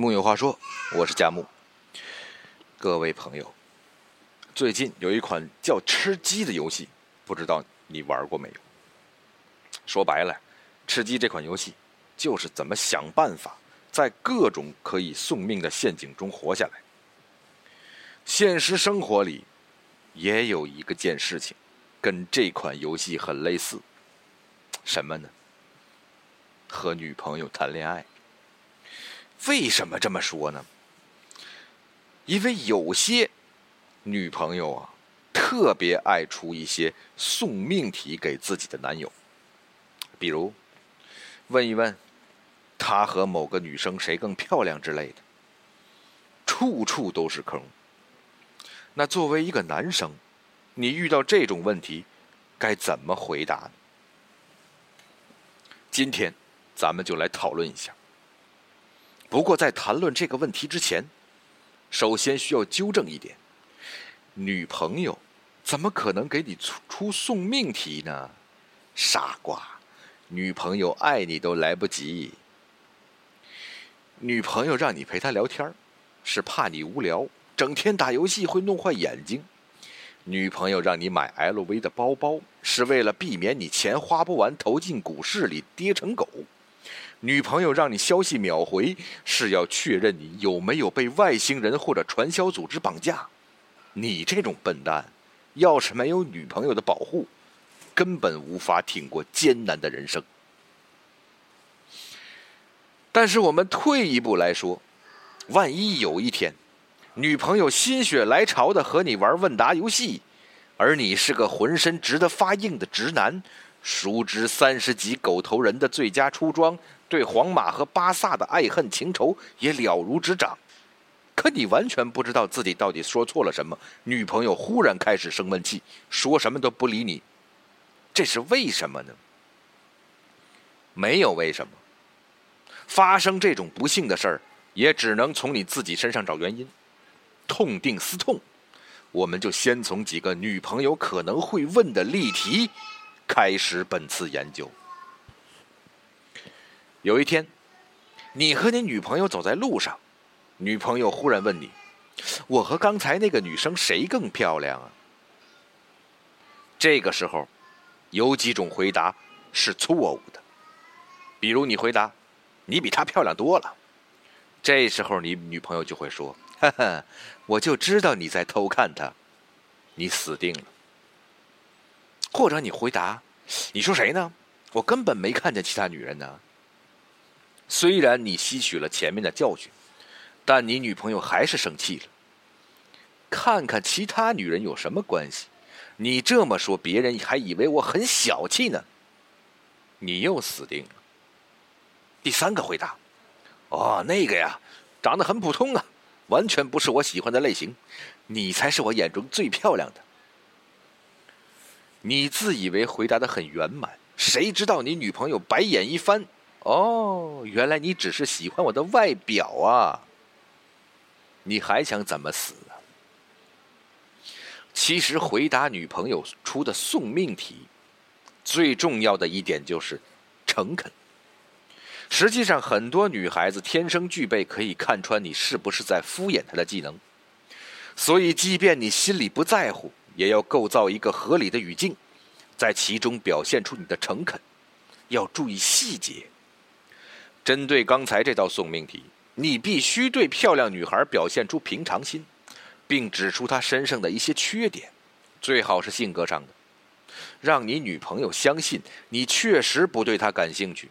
木有话说，我是佳木。各位朋友，最近有一款叫《吃鸡》的游戏，不知道你玩过没有？说白了，《吃鸡》这款游戏就是怎么想办法在各种可以送命的陷阱中活下来。现实生活里也有一个件事情，跟这款游戏很类似，什么呢？和女朋友谈恋爱。为什么这么说呢？因为有些女朋友啊，特别爱出一些送命题给自己的男友，比如问一问他和某个女生谁更漂亮之类的，处处都是坑。那作为一个男生，你遇到这种问题该怎么回答呢？今天咱们就来讨论一下。不过，在谈论这个问题之前，首先需要纠正一点：女朋友怎么可能给你出出送命题呢？傻瓜，女朋友爱你都来不及。女朋友让你陪她聊天是怕你无聊，整天打游戏会弄坏眼睛；女朋友让你买 LV 的包包，是为了避免你钱花不完，投进股市里跌成狗。女朋友让你消息秒回，是要确认你有没有被外星人或者传销组织绑架。你这种笨蛋，要是没有女朋友的保护，根本无法挺过艰难的人生。但是我们退一步来说，万一有一天，女朋友心血来潮的和你玩问答游戏，而你是个浑身直得发硬的直男，熟知三十级狗头人的最佳出装。对皇马和巴萨的爱恨情仇也了如指掌，可你完全不知道自己到底说错了什么。女朋友忽然开始生闷气，说什么都不理你，这是为什么呢？没有为什么。发生这种不幸的事儿，也只能从你自己身上找原因。痛定思痛，我们就先从几个女朋友可能会问的例题开始本次研究。有一天，你和你女朋友走在路上，女朋友忽然问你：“我和刚才那个女生谁更漂亮啊？”这个时候，有几种回答是错误的，比如你回答：“你比她漂亮多了。”这时候你女朋友就会说：“哈哈，我就知道你在偷看她，你死定了。”或者你回答：“你说谁呢？我根本没看见其他女人呢。”虽然你吸取了前面的教训，但你女朋友还是生气了。看看其他女人有什么关系？你这么说，别人还以为我很小气呢。你又死定了。第三个回答：哦，那个呀，长得很普通啊，完全不是我喜欢的类型。你才是我眼中最漂亮的。你自以为回答的很圆满，谁知道你女朋友白眼一翻。哦，原来你只是喜欢我的外表啊！你还想怎么死啊？其实回答女朋友出的送命题，最重要的一点就是诚恳。实际上，很多女孩子天生具备可以看穿你是不是在敷衍她的技能，所以即便你心里不在乎，也要构造一个合理的语境，在其中表现出你的诚恳，要注意细节。针对刚才这道送命题，你必须对漂亮女孩表现出平常心，并指出她身上的一些缺点，最好是性格上的，让你女朋友相信你确实不对她感兴趣。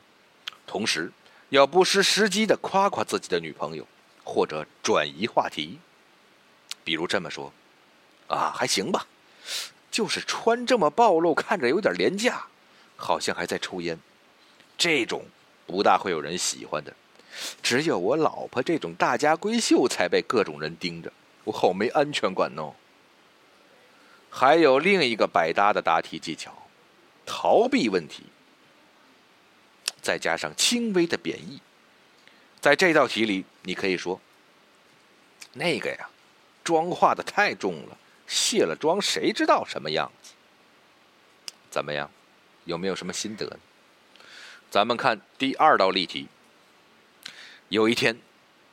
同时，要不失时机的夸夸自己的女朋友，或者转移话题，比如这么说：“啊，还行吧，就是穿这么暴露，看着有点廉价，好像还在抽烟。”这种。不大会有人喜欢的，只有我老婆这种大家闺秀才被各种人盯着，我好没安全感哦。还有另一个百搭的答题技巧，逃避问题，再加上轻微的贬义。在这道题里，你可以说：“那个呀，妆化的太重了，卸了妆谁知道什么样子？”怎么样？有没有什么心得呢？咱们看第二道例题。有一天，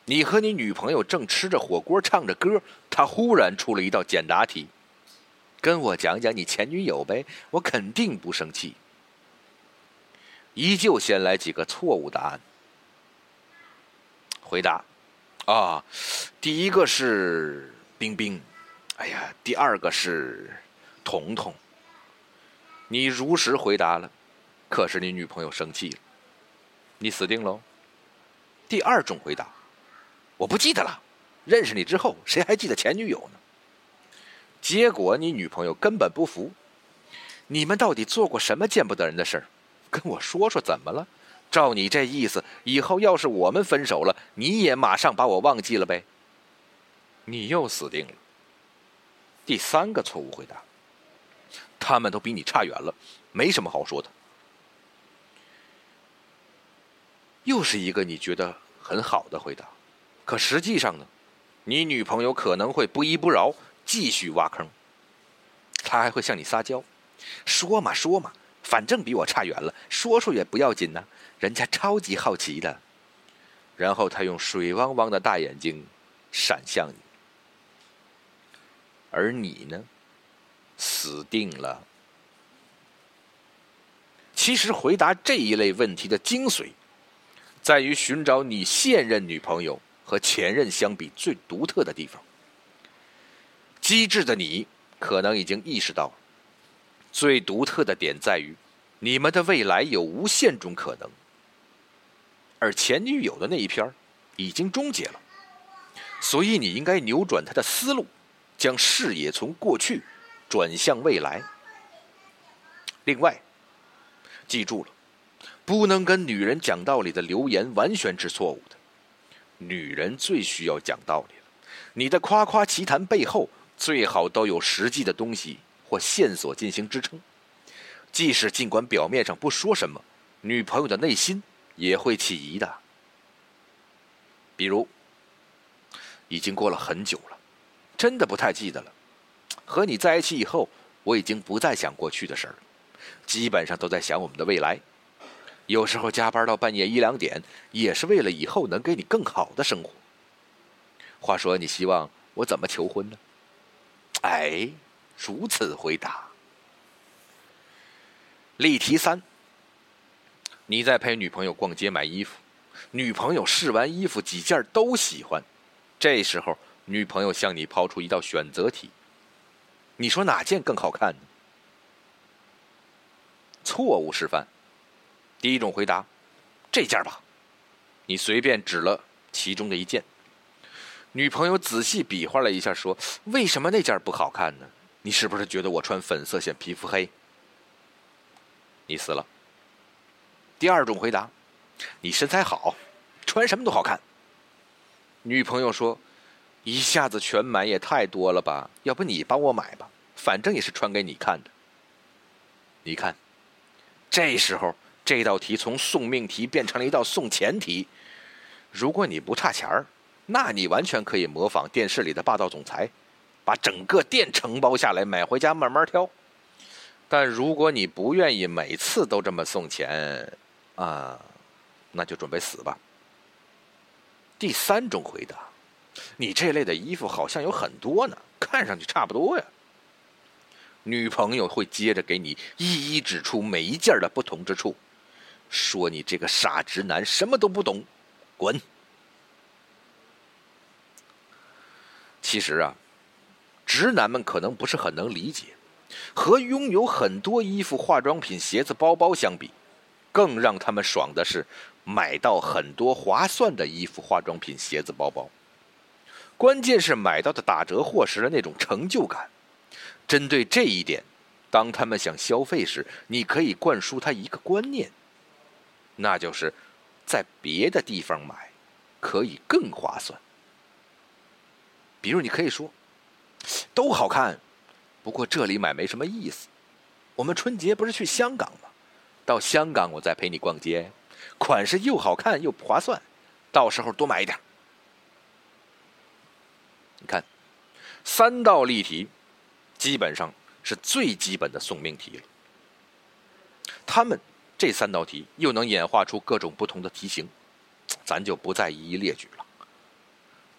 你和你女朋友正吃着火锅，唱着歌，她忽然出了一道简答题，跟我讲讲你前女友呗，我肯定不生气。依旧先来几个错误答案。回答：啊，第一个是冰冰，哎呀，第二个是彤彤。你如实回答了，可是你女朋友生气了，你死定喽。第二种回答。我不记得了，认识你之后，谁还记得前女友呢？结果你女朋友根本不服，你们到底做过什么见不得人的事儿？跟我说说怎么了？照你这意思，以后要是我们分手了，你也马上把我忘记了呗？你又死定了。第三个错误回答，他们都比你差远了，没什么好说的。又是一个你觉得很好的回答。可实际上呢，你女朋友可能会不依不饶，继续挖坑。她还会向你撒娇，说嘛说嘛，反正比我差远了，说说也不要紧呢。人家超级好奇的。然后她用水汪汪的大眼睛闪向你，而你呢，死定了。其实回答这一类问题的精髓，在于寻找你现任女朋友。和前任相比，最独特的地方。机智的你可能已经意识到，最独特的点在于，你们的未来有无限种可能。而前女友的那一篇已经终结了，所以你应该扭转他的思路，将视野从过去转向未来。另外，记住了，不能跟女人讲道理的留言完全是错误的。女人最需要讲道理了，你的夸夸其谈背后最好都有实际的东西或线索进行支撑。即使尽管表面上不说什么，女朋友的内心也会起疑的。比如，已经过了很久了，真的不太记得了。和你在一起以后，我已经不再想过去的事儿了，基本上都在想我们的未来。有时候加班到半夜一两点，也是为了以后能给你更好的生活。话说，你希望我怎么求婚呢？哎，如此回答。例题三：你在陪女朋友逛街买衣服，女朋友试完衣服几件都喜欢，这时候女朋友向你抛出一道选择题，你说哪件更好看呢？错误示范。第一种回答，这件吧，你随便指了其中的一件。女朋友仔细比划了一下，说：“为什么那件不好看呢？你是不是觉得我穿粉色显皮肤黑？”你死了。第二种回答，你身材好，穿什么都好看。女朋友说：“一下子全买也太多了吧？要不你帮我买吧，反正也是穿给你看的。”你看，这时候。这道题从送命题变成了一道送钱题。如果你不差钱儿，那你完全可以模仿电视里的霸道总裁，把整个店承包下来，买回家慢慢挑。但如果你不愿意每次都这么送钱，啊，那就准备死吧。第三种回答，你这类的衣服好像有很多呢，看上去差不多呀。女朋友会接着给你一一指出每一件的不同之处。说你这个傻直男什么都不懂，滚！其实啊，直男们可能不是很能理解，和拥有很多衣服、化妆品、鞋子、包包相比，更让他们爽的是买到很多划算的衣服、化妆品、鞋子、包包。关键是买到的打折货时的那种成就感。针对这一点，当他们想消费时，你可以灌输他一个观念。那就是在别的地方买，可以更划算。比如，你可以说，都好看，不过这里买没什么意思。我们春节不是去香港吗？到香港我再陪你逛街，款式又好看又不划算，到时候多买一点。你看，三道例题，基本上是最基本的送命题了。他们。这三道题又能演化出各种不同的题型，咱就不再一一列举了。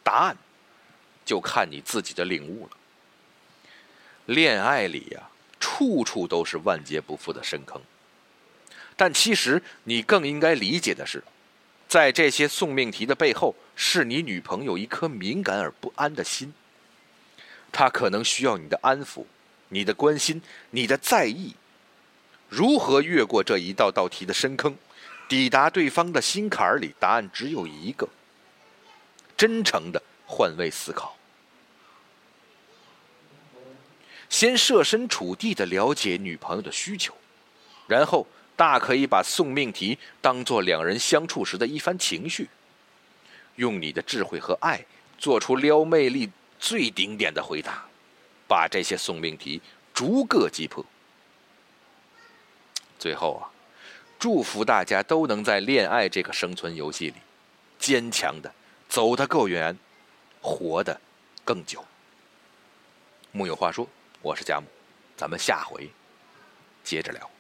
答案就看你自己的领悟了。恋爱里呀，处处都是万劫不复的深坑。但其实你更应该理解的是，在这些送命题的背后，是你女朋友一颗敏感而不安的心。她可能需要你的安抚、你的关心、你的在意。如何越过这一道道题的深坑，抵达对方的心坎儿里？答案只有一个：真诚的换位思考，先设身处地的了解女朋友的需求，然后。大可以把送命题当做两人相处时的一番情绪，用你的智慧和爱做出撩魅力最顶点的回答，把这些送命题逐个击破。最后啊，祝福大家都能在恋爱这个生存游戏里，坚强的走得够远，活得更久。木有话说，我是佳木，咱们下回接着聊。